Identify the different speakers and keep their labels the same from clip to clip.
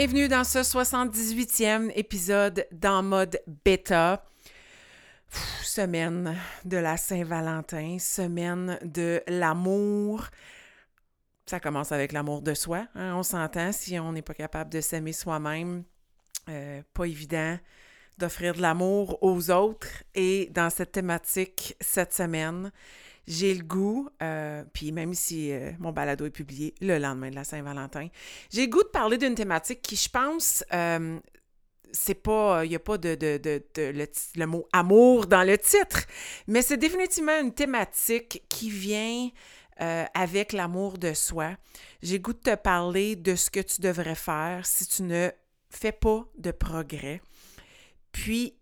Speaker 1: Bienvenue dans ce 78e épisode d'En mode bêta. Semaine de la Saint-Valentin, semaine de l'amour. Ça commence avec l'amour de soi. hein, On s'entend si on n'est pas capable de s'aimer soi-même. euh, pas évident d'offrir de l'amour aux autres. Et dans cette thématique cette semaine, j'ai le goût, euh, puis même si euh, mon balado est publié le lendemain de la Saint-Valentin, j'ai le goût de parler d'une thématique qui, je pense, euh, c'est pas, il n'y a pas de, de, de, le, le mot amour dans le titre, mais c'est définitivement une thématique qui vient avec l'amour de soi. J'ai le goût de te parler de ce que tu devrais faire si tu ne fais pas de progrès. Puis,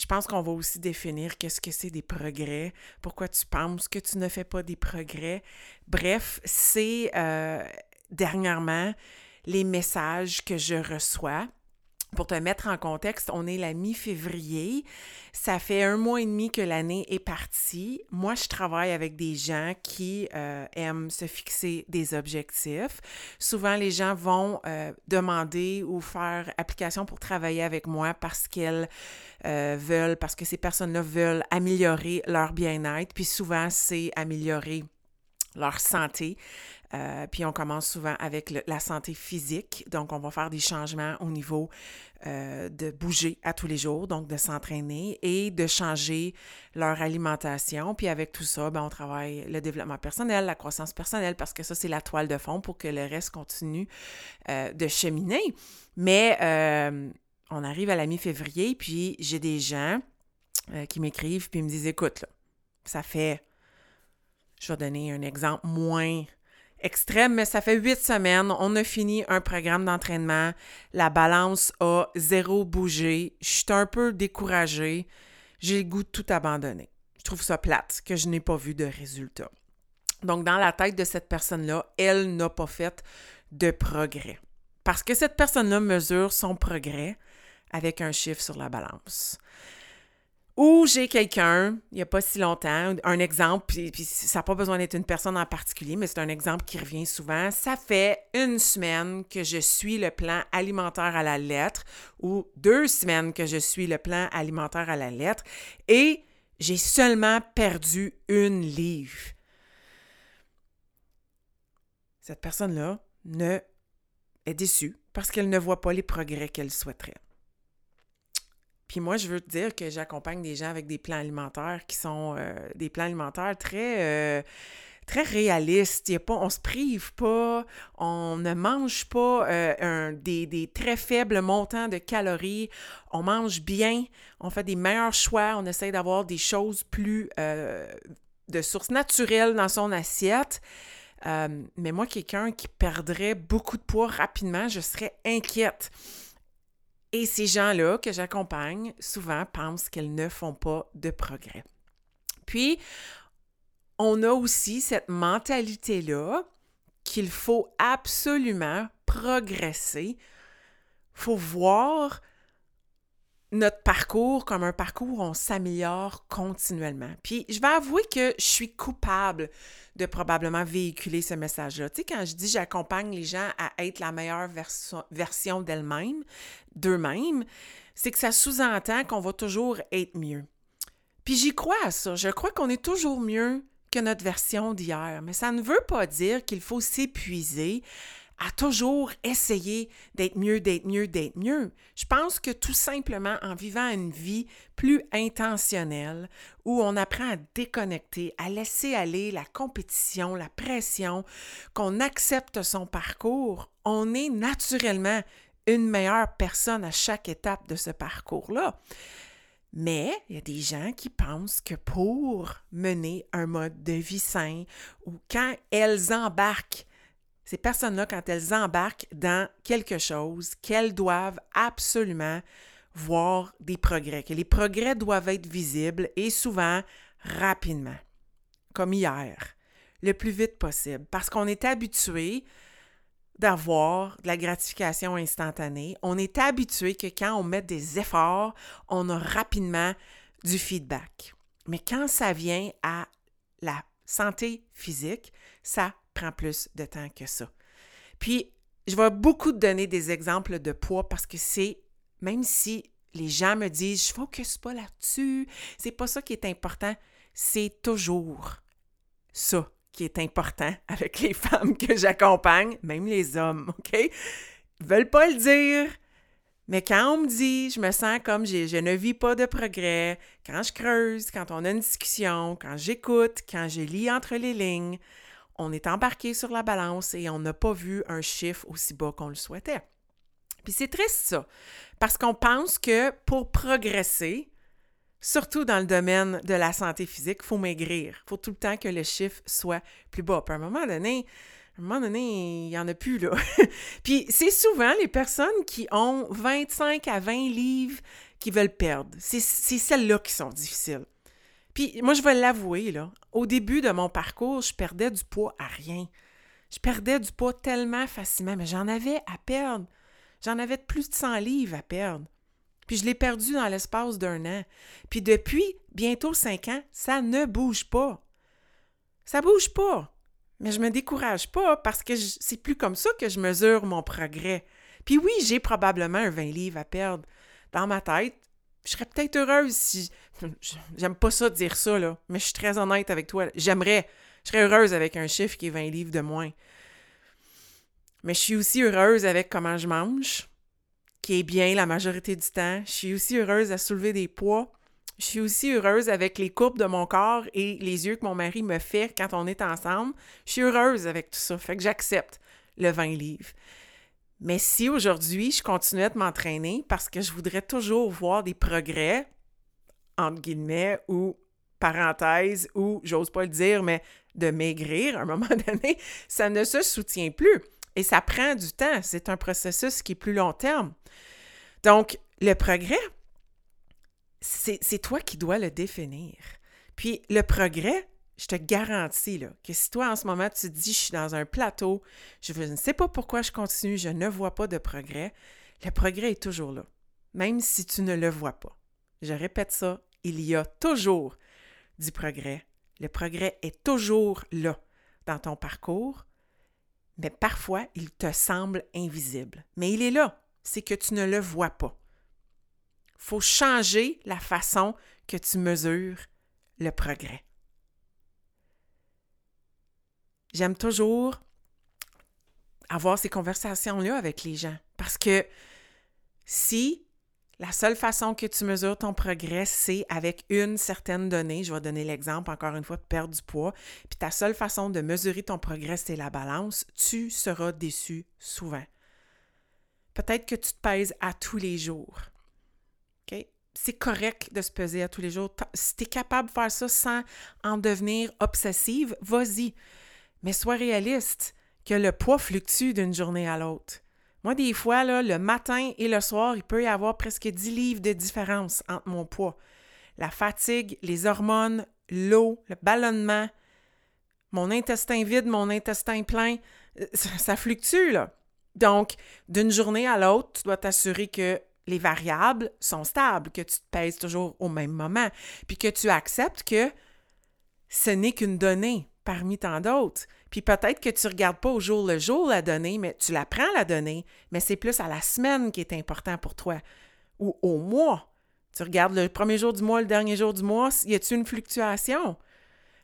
Speaker 1: je pense qu'on va aussi définir qu'est-ce que c'est des progrès, pourquoi tu penses que tu ne fais pas des progrès. Bref, c'est euh, dernièrement les messages que je reçois. Pour te mettre en contexte, on est la mi-février. Ça fait un mois et demi que l'année est partie. Moi, je travaille avec des gens qui euh, aiment se fixer des objectifs. Souvent, les gens vont euh, demander ou faire application pour travailler avec moi parce qu'elles euh, veulent, parce que ces personnes-là veulent améliorer leur bien-être. Puis souvent, c'est améliorer leur santé. Euh, puis on commence souvent avec la santé physique. Donc, on va faire des changements au niveau euh, de bouger à tous les jours, donc de s'entraîner et de changer leur alimentation. Puis avec tout ça, ben, on travaille le développement personnel, la croissance personnelle, parce que ça, c'est la toile de fond pour que le reste continue euh, de cheminer. Mais on arrive à la mi-février, puis j'ai des gens qui m'écrivent, puis ils me disent, écoute, là, ça fait je vais donner un exemple moins extrême, mais ça fait huit semaines. On a fini un programme d'entraînement. La balance a zéro bougé. Je suis un peu découragée. J'ai le goût de tout abandonner. Je trouve ça plate que je n'ai pas vu de résultat. Donc, dans la tête de cette personne-là, elle n'a pas fait de progrès. Parce que cette personne-là mesure son progrès avec un chiffre sur la balance. Ou j'ai quelqu'un, il n'y a pas si longtemps, un exemple, puis, ça n'a pas besoin d'être une personne en particulier, mais c'est un exemple qui revient souvent. Ça fait une semaine que je suis le plan alimentaire à la lettre, ou deux semaines que je suis le plan alimentaire à la lettre, et j'ai seulement perdu une livre. Cette personne-là ne est déçue parce qu'elle ne voit pas les progrès qu'elle souhaiterait. Puis moi, je veux te dire que j'accompagne des gens avec des plans alimentaires qui sont euh, des plans alimentaires très, euh, très réalistes. Il y a pas, on se prive pas, on ne mange pas euh, des, très faibles montants de calories, on mange bien, on fait des meilleurs choix, on essaie d'avoir des choses plus euh, de source naturelle dans son assiette. Mais moi, quelqu'un qui perdrait beaucoup de poids rapidement, je serais inquiète. Et ces gens-là que j'accompagne, souvent pensent qu'elles ne font pas de progrès. Puis, on a aussi cette mentalité-là qu'il faut absolument progresser. Faut voir notre parcours comme un parcours où on s'améliore continuellement. Puis, je vais avouer que je suis coupable de probablement véhiculer ce message-là. Tu sais, quand je dis j'accompagne les gens à être la meilleure verso- version d'elles-mêmes, d'eux-mêmes, c'est que ça sous-entend qu'on va toujours être mieux. Puis j'y crois à ça. Je crois qu'on est toujours mieux que notre version d'hier. Mais ça ne veut pas dire qu'il faut s'épuiser à toujours essayer d'être mieux, d'être mieux, d'être mieux. Je pense que tout simplement en vivant une vie plus intentionnelle, où on apprend à déconnecter, à laisser aller la compétition, la pression, qu'on accepte son parcours, on est naturellement une meilleure personne à chaque étape de ce parcours-là. Mais il y a des gens qui pensent que pour mener un mode de vie sain ou quand elles embarquent, ces personnes-là, quand elles embarquent dans quelque chose, qu'elles doivent absolument voir des progrès, que les progrès doivent être visibles et souvent rapidement, comme hier, le plus vite possible, parce qu'on est habitué d'avoir de la gratification instantanée. On est habitué que quand on met des efforts, on a rapidement du feedback. Mais quand ça vient à la santé physique, ça prend plus de temps que ça. Puis, je vais beaucoup donner des exemples de poids parce que c'est, même si les gens me disent, je focus pas là-dessus, c'est pas ça qui est important, c'est toujours ça qui est important avec les femmes que j'accompagne, même les hommes, OK? Ils veulent pas le dire, mais quand on me dit, je me sens comme je ne vis pas de progrès, quand je creuse, quand on a une discussion, quand j'écoute, quand je lis entre les lignes, on est embarqué sur la balance et on n'a pas vu un chiffre aussi bas qu'on le souhaitait. Puis c'est triste ça, parce qu'on pense que pour progresser, surtout dans le domaine de la santé physique, il faut maigrir. Il faut tout le temps que le chiffre soit plus bas. Puis à un moment donné, à un moment donné, il n'y en a plus, là. Puis c'est souvent les personnes qui ont 25 à 20 livres qui veulent perdre. C'est celles-là qui sont difficiles. Puis moi, je vais l'avouer, là. Au début de mon parcours, je perdais du poids à rien. Je perdais du poids tellement facilement, mais j'en avais à perdre. J'en avais plus de 100 livres à perdre. Puis je l'ai perdu dans l'espace d'un an. Puis depuis bientôt cinq ans, ça ne bouge pas. Ça bouge pas. Mais je me décourage pas parce que c'est plus comme ça que je mesure mon progrès. Puis oui, j'ai probablement un 20 livres à perdre. Dans ma tête, je serais peut-être heureuse si. J'aime pas ça dire ça, là, mais je suis très honnête avec toi. J'aimerais. Je serais heureuse avec un chiffre qui est 20 livres de moins. Mais je suis aussi heureuse avec comment je mange qui est bien la majorité du temps. Je suis aussi heureuse à soulever des poids. Je suis aussi heureuse avec les courbes de mon corps et les yeux que mon mari me fait quand on est ensemble. Je suis heureuse avec tout ça. Fait que j'accepte le 20 livres. Mais si aujourd'hui, je continuais de m'entraîner parce que je voudrais toujours voir des progrès, entre guillemets, ou parenthèse, ou j'ose pas le dire, mais de maigrir à un moment donné, ça ne se soutient plus. Et ça prend du temps. C'est un processus qui est plus long terme. Donc, le progrès, c'est toi qui dois le définir. Puis, le progrès, je te garantis que si toi, en ce moment, tu te dis, je suis dans un plateau, je ne sais pas pourquoi je continue, je ne vois pas de progrès, le progrès est toujours là, même si tu ne le vois pas. Je répète ça, il y a toujours du progrès. Le progrès est toujours là dans ton parcours, mais parfois, il te semble invisible. Mais il est là, c'est que tu ne le vois pas. Il faut changer la façon que tu mesures le progrès. J'aime toujours avoir ces conversations-là avec les gens parce que si la seule façon que tu mesures ton progrès, c'est avec une certaine donnée. Je vais donner l'exemple encore une fois de perdre du poids. Puis ta seule façon de mesurer ton progrès, c'est la balance. Tu seras déçu souvent. Peut-être que tu te pèses à tous les jours. C'est correct de se peser à tous les jours. Si tu es capable de faire ça sans en devenir obsessive, vas-y. Mais sois réaliste que le poids fluctue d'une journée à l'autre. Moi, des fois, le matin et le soir, il peut y avoir presque 10 livres de différence entre mon poids. La fatigue, les hormones, l'eau, le ballonnement, mon intestin vide, mon intestin plein, euh, ça, fluctue. Donc, d'une journée à l'autre, tu dois t'assurer que les variables sont stables, que tu te pèses toujours au même moment, puis que tu acceptes que ce n'est qu'une donnée parmi tant d'autres. Puis peut-être que tu ne regardes pas au jour le jour la donnée, mais tu la prends la donnée, mais c'est plus à la semaine qui est important pour toi ou au mois. Tu regardes le premier jour du mois, le dernier jour du mois, y a-t-il une fluctuation?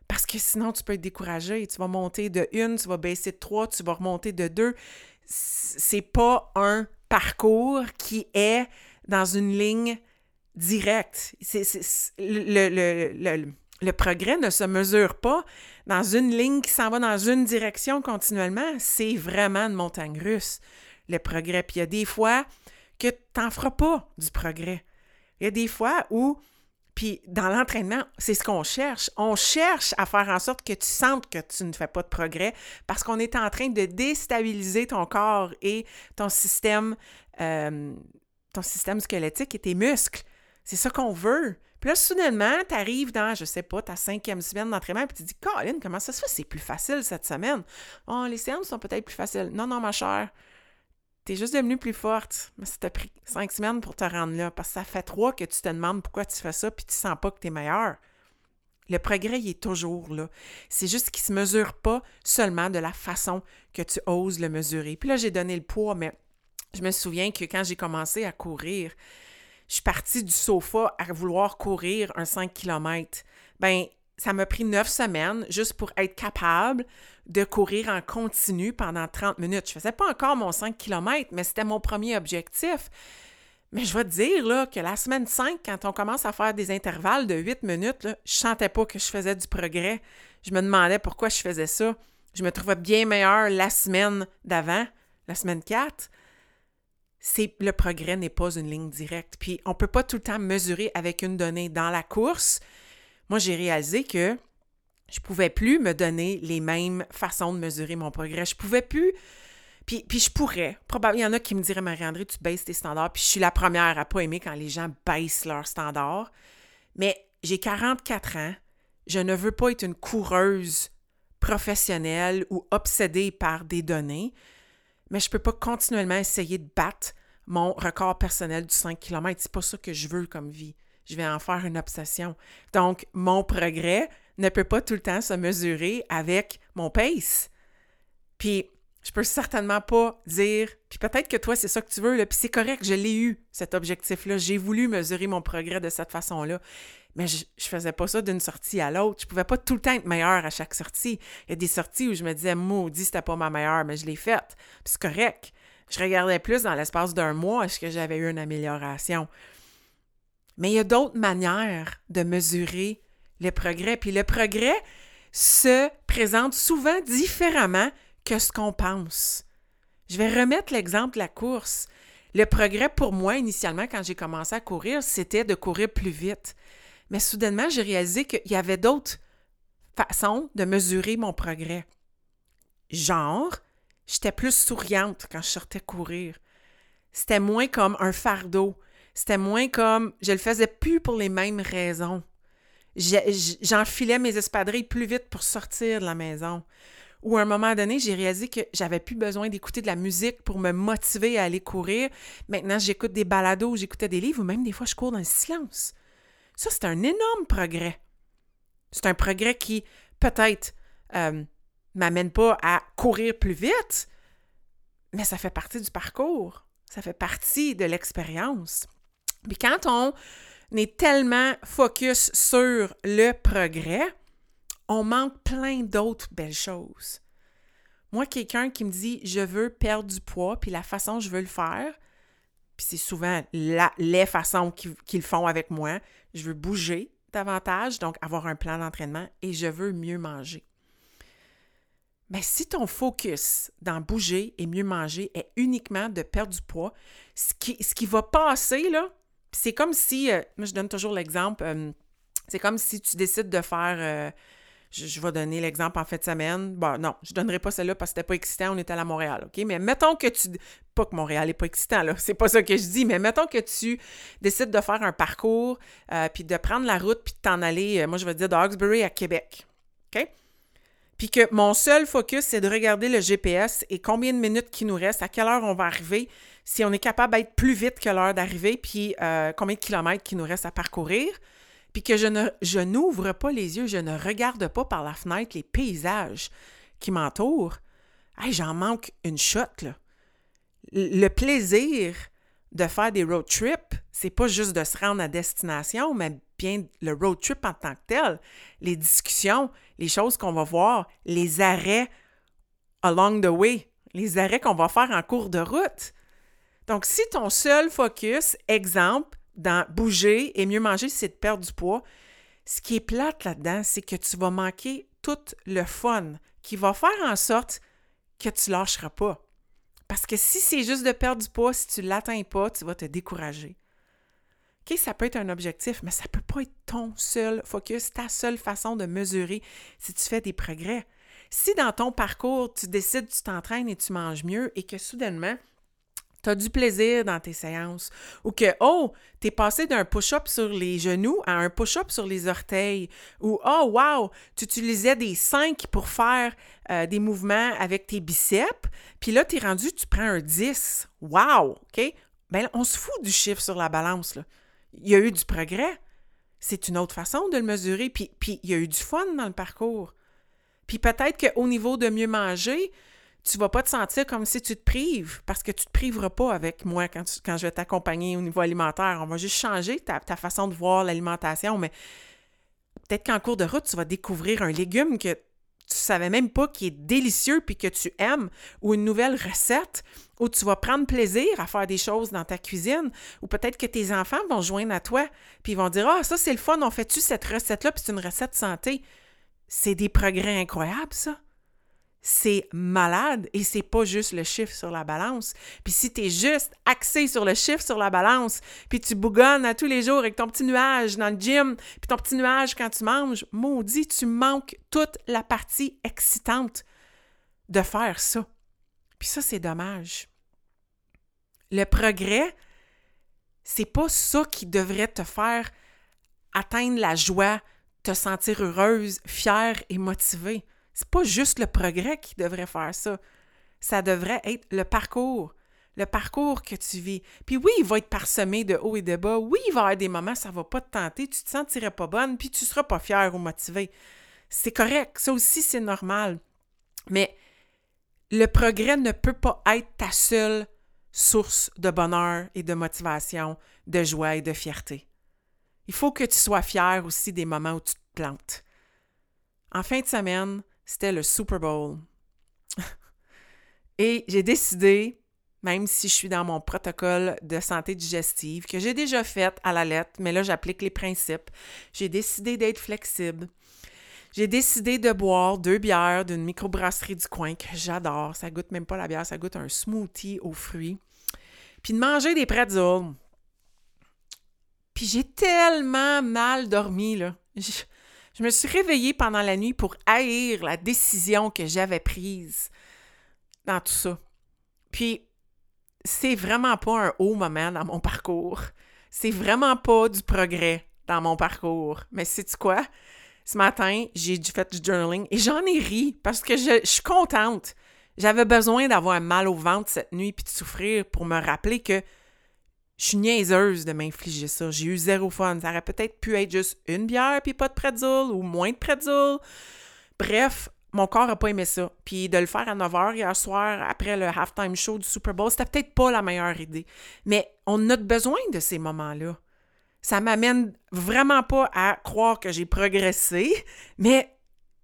Speaker 1: Parce que sinon, tu peux être découragé. Tu vas monter de une, tu vas baisser de trois, tu vas remonter de deux. C'est pas un parcours qui est dans une ligne directe. C'est, le, progrès ne se mesure pas dans une ligne qui s'en va dans une direction continuellement. C'est vraiment une montagne russe, le progrès. Puis il y a des fois que tu n'en feras pas du progrès. Il y a des fois où Puis dans l'entraînement, c'est ce qu'on cherche. On cherche à faire en sorte que tu sentes que tu ne fais pas de progrès parce qu'on est en train de déstabiliser ton corps et ton système, euh, ton système squelettique et tes muscles. C'est ça qu'on veut. Là, soudainement, tu arrives dans, je sais pas, ta cinquième semaine d'entraînement, puis tu te dis, Colin, comment ça se fait? C'est plus facile cette semaine. Oh, les séances sont peut-être plus faciles. Non, non, ma chère. Tu es juste devenue plus forte. Mais ça t'a pris cinq semaines pour te rendre là. Parce que ça fait trois que tu te demandes pourquoi tu fais ça, puis tu sens pas que tu es meilleur. Le progrès, il est toujours là. C'est juste qu'il ne se mesure pas seulement de la façon que tu oses le mesurer. Puis là, j'ai donné le poids, mais je me souviens que quand j'ai commencé à courir, je suis partie du sofa à vouloir courir un 5 km. Ben, ça m'a pris neuf semaines juste pour être capable de courir en continu pendant 30 minutes. Je faisais pas encore mon 5 km, mais c'était mon premier objectif. Mais je vais te dire que la semaine 5, quand on commence à faire des intervalles de 8 minutes, là, je sentais pas que je faisais du progrès. Je me demandais pourquoi je faisais ça. Je me trouvais bien meilleur la semaine d'avant, la semaine 4. C'est, le progrès n'est pas une ligne directe. Puis on ne peut pas tout le temps mesurer avec une donnée. Dans la course, moi j'ai réalisé que je pouvais plus me donner les mêmes façons de mesurer mon progrès. Je pouvais plus. Puis, je pourrais. Probablement, il y en a qui me diraient, Marie-André, tu baisses tes standards. Puis je suis la première à pas aimer quand les gens baissent leurs standards. Mais j'ai 44 ans. Je ne veux pas être une coureuse professionnelle ou obsédée par des données. Mais je ne peux pas continuellement essayer de battre mon record personnel du 5 km. C'est pas ça que je veux comme vie. Je vais en faire une obsession. Donc, mon progrès, ne peut pas tout le temps se mesurer avec mon pace. Puis, je peux certainement pas dire, puis peut-être que toi, c'est ça que tu veux, puis c'est correct, je l'ai eu, cet objectif-là. J'ai voulu mesurer mon progrès de cette façon-là. Mais je, je faisais pas ça d'une sortie à l'autre. Je pouvais pas tout le temps être meilleure à chaque sortie. Il y a des sorties où je me disais, maudit, c'était pas ma meilleure, mais je l'ai faite. Puis c'est correct. Je regardais plus dans l'espace d'un mois, est-ce que j'avais eu une amélioration? Mais il y a d'autres manières de mesurer le progrès. Puis le progrès se présente souvent différemment que ce qu'on pense. Je vais remettre l'exemple de la course. Le progrès pour moi, initialement, quand j'ai commencé à courir, c'était de courir plus vite. Mais soudainement, j'ai réalisé qu'il y avait d'autres façons de mesurer mon progrès. Genre, j'étais plus souriante quand je sortais courir. C'était moins comme un fardeau. C'était moins comme je le faisais plus pour les mêmes raisons j'enfilais mes espadrilles plus vite pour sortir de la maison. Ou à un moment donné, j'ai réalisé que j'avais plus besoin d'écouter de la musique pour me motiver à aller courir. Maintenant, j'écoute des balados, j'écoutais des livres, ou même des fois, je cours dans le silence. Ça, c'est un énorme progrès. C'est un progrès qui, peut-être, euh, m'amène pas à courir plus vite, mais ça fait partie du parcours. Ça fait partie de l'expérience. Puis quand on est tellement focus sur le progrès, on manque plein d'autres belles choses. Moi, quelqu'un qui me dit je veux perdre du poids, puis la façon je veux le faire, puis c'est souvent les façons qu'ils font avec moi, je veux bouger davantage, donc avoir un plan d'entraînement, et je veux mieux manger. Mais si ton focus dans bouger et mieux manger est uniquement de perdre du poids, ce qui, ce va passer, là, c'est comme si, euh, moi je donne toujours l'exemple, euh, c'est comme si tu décides de faire, euh, je, vais donner l'exemple en fin de semaine. Bon, non, je donnerai pas celle-là parce que c'était pas excitant, on était à Montréal, OK? Mais mettons que tu, pas que Montréal n'est pas excitant, là, c'est pas ça que je dis, mais mettons que tu décides de faire un parcours, puis de prendre la route, puis de t'en aller, moi je vais dire de à Québec, OK? Puis que mon seul focus, c'est de regarder le GPS et combien de minutes qui nous reste, à quelle heure on va arriver, si on est capable d'être plus vite que l'heure d'arrivée, puis euh, combien de kilomètres qui nous reste à parcourir, puis que je, ne, je n'ouvre pas les yeux, je ne regarde pas par la fenêtre les paysages qui m'entourent, hey, j'en manque une shot. Le plaisir de faire des road trips, c'est pas juste de se rendre à destination, mais bien le road trip en tant que tel, les discussions, les choses qu'on va voir, les arrêts along the way, les arrêts qu'on va faire en cours de route. Donc, si ton seul focus, exemple, dans bouger et mieux manger, c'est de perdre du poids, ce qui est plate là-dedans, c'est que tu vas manquer tout le fun qui va faire en sorte que tu lâcheras pas. Parce que si c'est juste de perdre du poids, si tu ne l'atteins pas, tu vas te décourager. OK, ça peut être un objectif, mais ça ne peut pas être ton seul focus, ta seule façon de mesurer si tu fais des progrès. Si dans ton parcours, tu décides, tu t'entraînes et tu manges mieux et que soudainement, tu as du plaisir dans tes séances ou que, oh, tu es passé d'un push-up sur les genoux à un push-up sur les orteils ou, oh, wow, tu utilisais des 5 pour faire euh, des mouvements avec tes biceps, puis là, tu es rendu, tu prends un 10. Wow, OK? Bien, on se fout du chiffre sur la balance. Il y a eu du progrès. C'est une autre façon de le mesurer. Puis, puis il y a eu du fun dans le parcours. Puis peut-être qu'au niveau de mieux manger, tu vas pas te sentir comme si tu te prives, parce que tu te priveras pas avec moi quand, je vais t'accompagner au niveau alimentaire. On va juste changer ta, façon de voir l'alimentation, mais peut-être qu'en cours de route, tu vas découvrir un légume que tu savais même pas qui est délicieux puis que tu aimes, ou une nouvelle recette, où tu vas prendre plaisir à faire des choses dans ta cuisine, ou peut-être que tes enfants vont joindre à toi puis ils vont dire Ah, ça c'est le fun, on fait-tu cette recette-là, puis c'est une recette santé. C'est des progrès incroyables, ça c'est malade et c'est pas juste le chiffre sur la balance. Puis si tu es juste axé sur le chiffre sur la balance, puis tu bougonnes à tous les jours avec ton petit nuage dans le gym, puis ton petit nuage quand tu manges, maudit, tu manques toute la partie excitante de faire ça. Puis ça, c'est dommage. Le progrès, c'est pas ça qui devrait te faire atteindre la joie, te sentir heureuse, fière et motivée. C'est pas juste le progrès qui devrait faire ça. Ça devrait être le parcours. Le parcours que tu vis. Puis oui, il va être parsemé de haut et de bas. Oui, il va y avoir des moments, ça va pas te tenter, tu te sentirais pas bonne, puis tu seras pas fière ou motivée. C'est correct. Ça aussi, c'est normal. Mais le progrès ne peut pas être ta seule source de bonheur et de motivation, de joie et de fierté. Il faut que tu sois fier aussi des moments où tu te plantes. En fin de semaine, c'était le Super Bowl. Et j'ai décidé, même si je suis dans mon protocole de santé digestive, que j'ai déjà fait à la lettre, mais là, j'applique les principes, j'ai décidé d'être flexible. J'ai décidé de boire deux bières d'une microbrasserie du coin que j'adore. Ça goûte même pas la bière, ça goûte un smoothie aux fruits. Puis de manger des pretzels. Puis j'ai tellement mal dormi, là. Je me suis réveillée pendant la nuit pour haïr la décision que j'avais prise dans tout ça. Puis, c'est vraiment pas un haut moment dans mon parcours. C'est vraiment pas du progrès dans mon parcours. Mais sais-tu quoi? Ce matin, j'ai fait du journaling et j'en ai ri parce que je, suis contente. J'avais besoin d'avoir mal au ventre cette nuit puis de souffrir pour me rappeler que je suis niaiseuse de m'infliger ça. J'ai eu zéro fun. Ça aurait peut-être pu être juste une bière puis pas de pretzel ou moins de pretzel. Bref, mon corps n'a pas aimé ça. Puis de le faire à 9h hier soir après le halftime show du Super Bowl, c'était peut-être pas la meilleure idée. Mais on a besoin de ces moments-là. Ça m'amène vraiment pas à croire que j'ai progressé, mais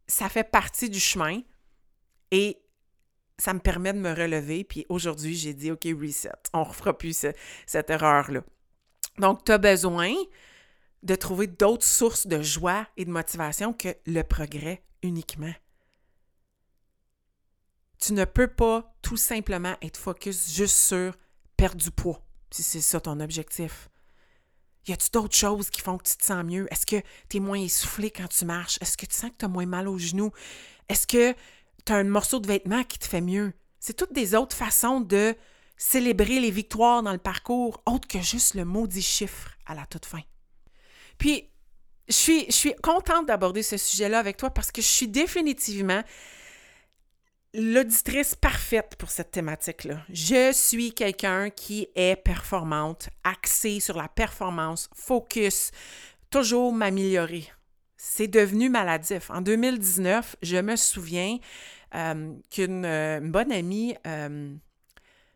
Speaker 1: ça fait partie du chemin. Et ça me permet de me relever. Puis aujourd'hui, j'ai dit, OK, reset. On ne refera plus cette erreur-là. Donc, tu as besoin de trouver d'autres sources de joie et de motivation que le progrès uniquement. Tu ne peux pas tout simplement être focus juste sur perdre du poids, si c'est ça ton objectif. Y a-tu d'autres choses qui font que tu te sens mieux? Est-ce que tu es moins essoufflé quand tu marches? Est-ce que tu sens que tu as moins mal aux genoux? Est-ce que tu as un morceau de vêtement qui te fait mieux. C'est toutes des autres façons de célébrer les victoires dans le parcours, autre que juste le maudit chiffre à la toute fin. Puis, je suis, je suis contente d'aborder ce sujet-là avec toi parce que je suis définitivement l'auditrice parfaite pour cette thématique-là. Je suis quelqu'un qui est performante, axée sur la performance, focus, toujours m'améliorer c'est devenu maladif. En 2019, je me souviens euh, qu'une euh, bonne amie euh,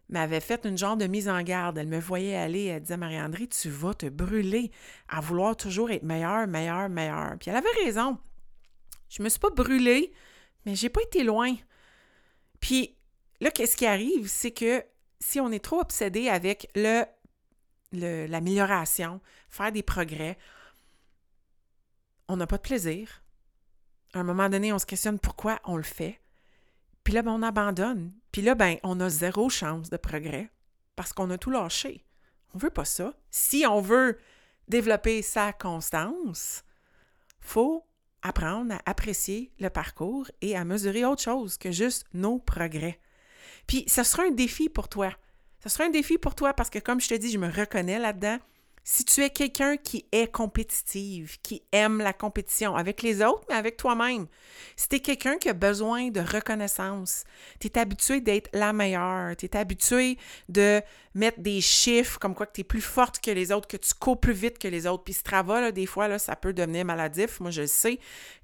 Speaker 1: m'avait fait une genre de mise en garde. Elle me voyait aller, elle disait Marie-André, tu vas te brûler à vouloir toujours être meilleure, meilleure, meilleure. Puis elle avait raison. Je me suis pas brûlée, mais j'ai pas été loin. Puis là, qu'est-ce qui arrive? C'est que si on est trop obsédé avec le l'amélioration, faire des progrès, on n'a pas de plaisir. À un moment donné, on se questionne pourquoi on le fait. Puis là, ben, on abandonne. Puis là, ben, on a zéro chance de progrès parce qu'on a tout lâché. On veut pas ça. Si on veut développer sa constance, faut apprendre à apprécier le parcours et à mesurer autre chose que juste nos progrès. Puis, ce sera un défi pour toi. Ce sera un défi pour toi parce que, comme je te dis, je me reconnais là-dedans. Si tu es quelqu'un qui est compétitive, qui aime la compétition avec les autres, mais avec toi-même, si tu es quelqu'un qui a besoin de reconnaissance, tu es habitué d'être la meilleure, tu es habitué de mettre des chiffres comme quoi que tu es plus forte que les autres, que tu cours plus vite que les autres. Puis ce travail, des fois, là, ça peut devenir maladif. Moi, je le sais,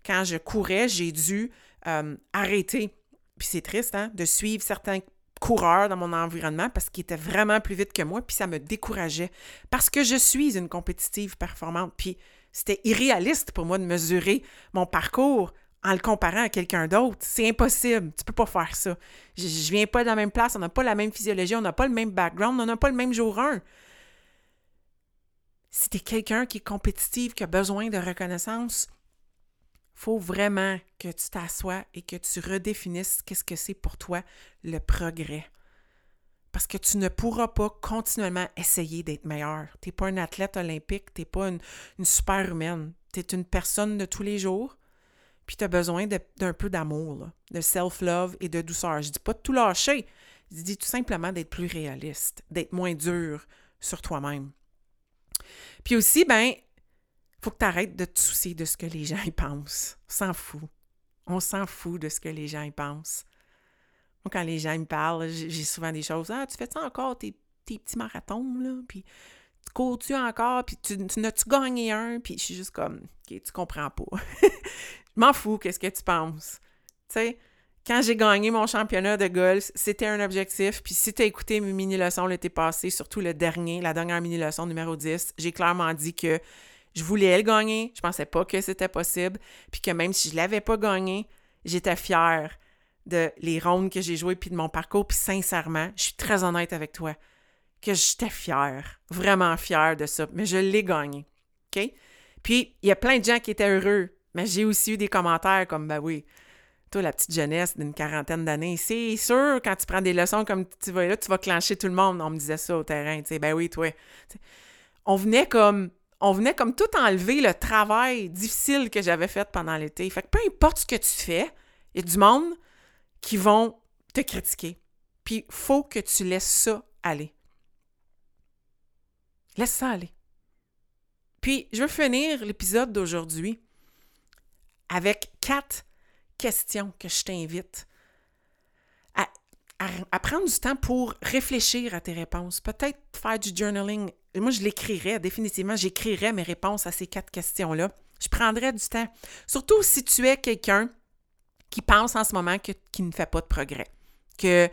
Speaker 1: quand je courais, j'ai dû euh, arrêter. Puis c'est triste, hein, de suivre certains coureur dans mon environnement parce qu'il était vraiment plus vite que moi, puis ça me décourageait. Parce que je suis une compétitive performante, puis c'était irréaliste pour moi de mesurer mon parcours en le comparant à quelqu'un d'autre. C'est impossible. Tu peux pas faire ça. Je, je viens pas de la même place, on n'a pas la même physiologie, on n'a pas le même background, on n'a pas le même jour 1. Si tu es quelqu'un qui est compétitif, qui a besoin de reconnaissance, faut vraiment que tu t'assoies et que tu redéfinisses qu'est-ce que c'est pour toi le progrès. Parce que tu ne pourras pas continuellement essayer d'être meilleur. Tu n'es pas un athlète olympique, tu n'es pas une, super humaine. Tu es une personne de tous les jours, puis tu as besoin d'un peu d'amour, de self-love et de douceur. Je dis pas de tout lâcher, je dis tout simplement d'être plus réaliste, d'être moins dur sur toi-même. Puis aussi, ben, faut que tu arrêtes de te soucier de ce que les gens y pensent. On s'en fout. On s'en fout de ce que les gens y pensent. Moi, quand les gens me parlent, j'ai souvent des choses. Ah, tu fais ça encore, tes, petits marathons, là? Puis tu cours-tu encore? Puis tu, tu n'as-tu gagné un? Puis je suis juste comme, OK, tu comprends pas. je m'en fous, qu'est-ce que tu penses? Tu sais, quand j'ai gagné mon championnat de golf, c'était un objectif. Puis si tu as écouté mes mini-leçons l'été passé, surtout le dernier, la dernière mini-leçon numéro 10, j'ai clairement dit que je voulais le gagner. Je pensais pas que c'était possible. Puis que même si je l'avais pas gagné, j'étais fière de les rondes que j'ai jouées puis de mon parcours. Puis sincèrement, je suis très honnête avec toi, que j'étais fière, vraiment fière de ça. Mais je l'ai gagné. OK? Puis, il y a plein de gens qui étaient heureux. Mais j'ai aussi eu des commentaires comme, ben oui, toi, la petite jeunesse d'une quarantaine d'années, c'est sûr, quand tu prends des leçons comme tu vas là, tu vas clencher tout le monde. On me disait ça au terrain, tu sais, ben oui, toi. On venait comme on venait comme tout enlever le travail difficile que j'avais fait pendant l'été. Fait que peu importe ce que tu fais, il y a du monde qui vont te critiquer. Puis il faut que tu laisses ça aller. Laisse ça aller. Puis je veux finir l'épisode d'aujourd'hui avec quatre questions que je t'invite à, à, prendre du temps pour réfléchir à tes réponses. Peut-être faire du journaling moi, je l'écrirais, définitivement, j'écrirais mes réponses à ces quatre questions-là. Je prendrais du temps. Surtout si tu es quelqu'un qui pense en ce moment que, ne fait pas de progrès, que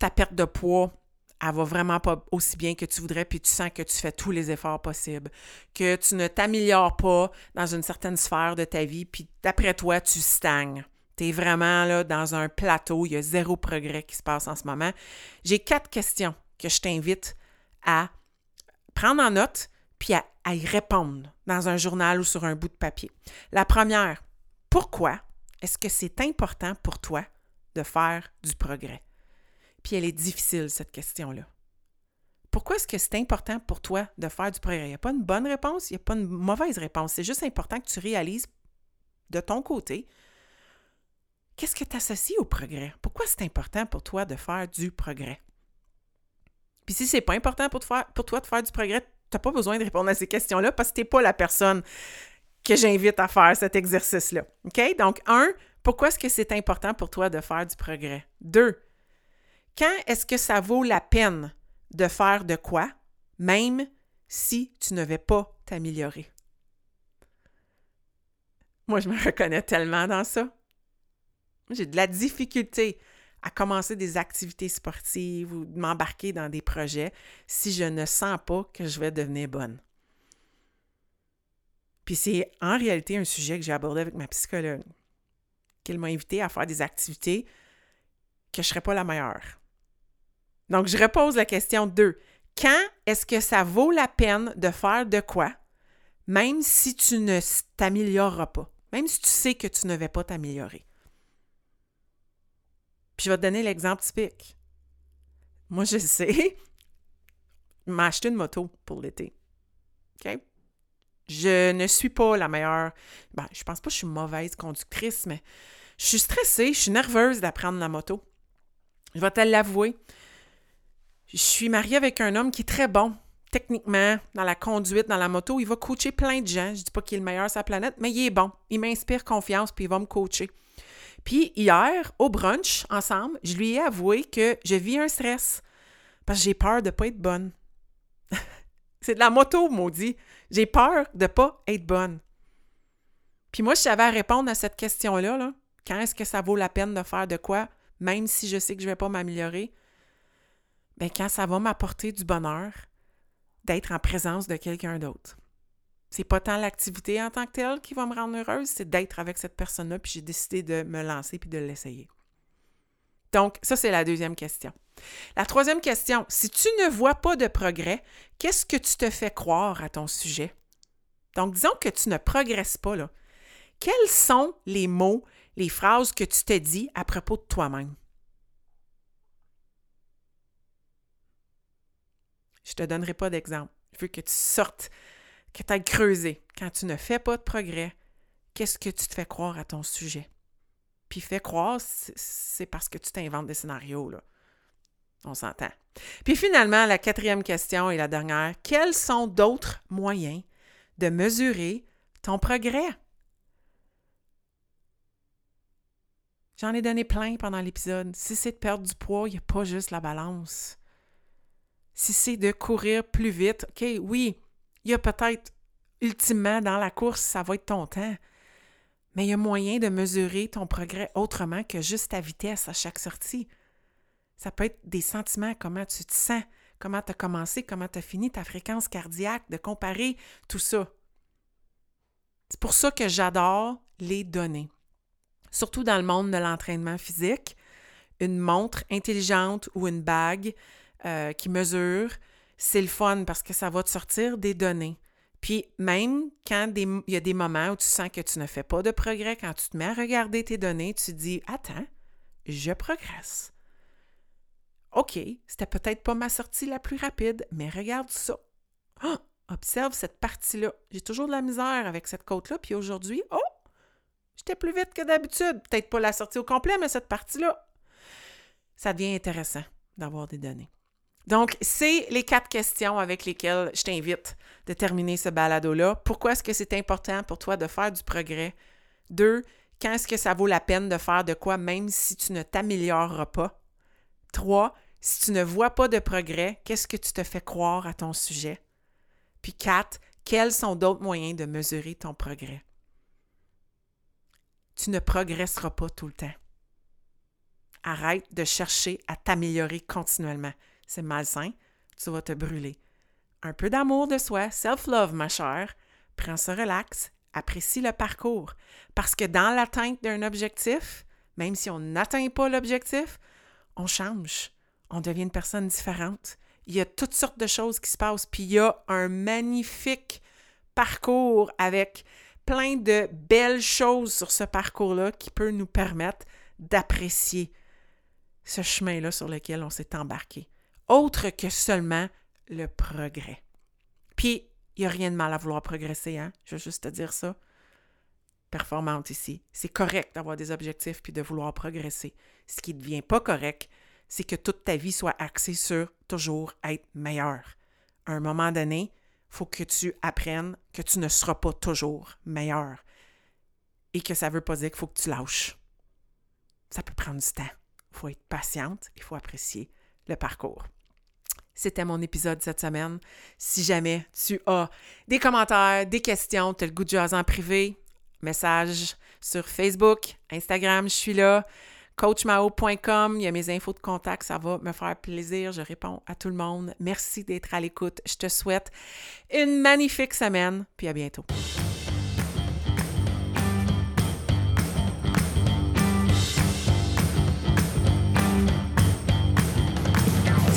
Speaker 1: ta perte de poids, elle va vraiment pas aussi bien que tu voudrais, puis tu sens que tu fais tous les efforts possibles, que tu ne t'améliores pas dans une certaine sphère de ta vie, puis d'après toi, tu stagnes. Tu es vraiment là dans un plateau, il y a zéro progrès qui se passe en ce moment. J'ai quatre questions que je t'invite à prendre en note puis à, y répondre dans un journal ou sur un bout de papier. La première, pourquoi est-ce que c'est important pour toi de faire du progrès? Puis elle est difficile, cette question-là. Pourquoi est-ce que c'est important pour toi de faire du progrès? Il n'y a pas une bonne réponse, il n'y a pas une mauvaise réponse. C'est juste important que tu réalises de ton côté qu'est-ce que tu associes au progrès. Pourquoi c'est important pour toi de faire du progrès? Puis si c'est pas important pour, toi de faire du progrès, tu n'as pas besoin de répondre à ces questions-là parce que tu n'es pas la personne que j'invite à faire cet exercice-là. OK? Donc, un, pourquoi est-ce que c'est important pour toi de faire du progrès? Deux, quand est-ce que ça vaut la peine de faire de quoi, même si tu ne veux pas t'améliorer? Moi, je me reconnais tellement dans ça. J'ai de la difficulté à commencer des activités sportives ou m'embarquer dans des projets si je ne sens pas que je vais devenir bonne. Puis c'est en réalité un sujet que j'ai abordé avec ma psychologue, qu'elle m'a invité à faire des activités que je ne serais pas la meilleure. Donc, je repose la question 2. Quand est-ce que ça vaut la peine de faire de quoi, même si tu ne t'amélioreras pas, même si tu sais que tu ne vas pas t'améliorer? Je vais te donner l'exemple typique. Moi, je sais, m'acheter une moto pour l'été. OK? Je ne suis pas la meilleure. Ben, je pense pas que je suis mauvaise conductrice, mais je suis stressée, je suis nerveuse d'apprendre la moto. Je vais te l'avouer. Je suis mariée avec un homme qui est très bon techniquement dans la conduite, dans la moto. Il va coacher plein de gens. Je dis pas qu'il est le meilleur sur la planète, mais il est bon. Il m'inspire confiance, puis il va me coacher. Puis hier, au brunch, ensemble, je lui ai avoué que je vis un stress parce que j'ai peur de ne pas être bonne. C'est de la moto, maudit. J'ai peur de ne pas être bonne. Puis moi, je savais à répondre à cette question-là, là, quand est-ce que ça vaut la peine de faire de quoi, même si je sais que je ne vais pas m'améliorer, bien, quand ça va m'apporter du bonheur d'être en présence de quelqu'un d'autre. C'est pas tant l'activité en tant que telle qui va me rendre heureuse, c'est d'être avec cette personne-là, puis j'ai décidé de me lancer puis de l'essayer. Donc, ça, c'est la deuxième question. La troisième question, si tu ne vois pas de progrès, qu'est-ce que tu te fais croire à ton sujet? Donc, disons que tu ne progresses pas, là. Quels sont les mots, les phrases que tu te dis à propos de toi-même? Je ne te donnerai pas d'exemple. Je veux que tu sortes, que tu ailles creuser. Quand tu ne fais pas de progrès, qu'est-ce que tu te fais croire à ton sujet? Puis fais croire, c'est parce que tu t'inventes des scénarios, là. On s'entend. Puis finalement, la quatrième question et la dernière, quels sont d'autres moyens de mesurer ton progrès? J'en ai donné plein pendant l'épisode. Si c'est de perdre du poids, il n'y a pas juste la balance. Si c'est de courir plus vite, OK, oui, il y a peut-être, ultimement, dans la course, ça va être ton temps. Mais il y a moyen de mesurer ton progrès autrement que juste ta vitesse à chaque sortie. Ça peut être des sentiments, comment tu te sens, comment tu as commencé, comment tu as fini, ta fréquence cardiaque, de comparer tout ça. C'est pour ça que j'adore les données surtout dans le monde de l'entraînement physique. Une montre intelligente ou une bague euh, qui mesure, c'est le fun parce que ça va te sortir des données. Puis même quand il y a des moments où tu sens que tu ne fais pas de progrès, quand tu te mets à regarder tes données, tu dis Attends, je progresse. OK, c'était peut-être pas ma sortie la plus rapide, mais regarde ça. Oh, observe cette partie-là. J'ai toujours de la misère avec cette côte-là, puis aujourd'hui, oh, J'étais plus vite que d'habitude. Peut-être pas la sortie au complet, mais cette partie-là. Ça devient intéressant d'avoir des données. Donc, c'est les quatre questions avec lesquelles je t'invite de terminer ce balado-là. Pourquoi est-ce que c'est important pour toi de faire du progrès? Deux, quand est-ce que ça vaut la peine de faire de quoi même si tu ne t'amélioreras pas? Trois, si tu ne vois pas de progrès, qu'est-ce que tu te fais croire à ton sujet? Puis quatre, quels sont d'autres moyens de mesurer ton progrès? tu ne progresseras pas tout le temps. Arrête de chercher à t'améliorer continuellement. C'est malsain, tu vas te brûler. Un peu d'amour de soi, self-love, ma chère. Prends ce relax, apprécie le parcours. Parce que dans l'atteinte d'un objectif, même si on n'atteint pas l'objectif, on change. On devient une personne différente. Il y a toutes sortes de choses qui se passent. Puis il y a un magnifique parcours avec plein de belles choses sur ce parcours-là qui peut nous permettre d'apprécier ce chemin-là sur lequel on s'est embarqué. Autre que seulement le progrès. Puis, il n'y a rien de mal à vouloir progresser, hein? Je veux juste te dire ça. Performante ici. C'est correct d'avoir des objectifs puis de vouloir progresser. Ce qui ne devient pas correct, c'est que toute ta vie soit axée sur toujours être meilleur. À un moment donné, faut que tu apprennes que tu ne seras pas toujours meilleur et que ça ne veut pas dire qu'il faut que tu lâches. Ça peut prendre du temps. Il faut être patiente, il faut apprécier le parcours. C'était mon épisode cette semaine. Si jamais tu as des commentaires, des questions, tu as le goût de jaser en privé, message sur Facebook, Instagram, je suis là coachmao.com, il y a mes infos de contact, ça va me faire plaisir, je réponds à tout le monde. Merci d'être à l'écoute. Je te souhaite une magnifique semaine, puis à bientôt.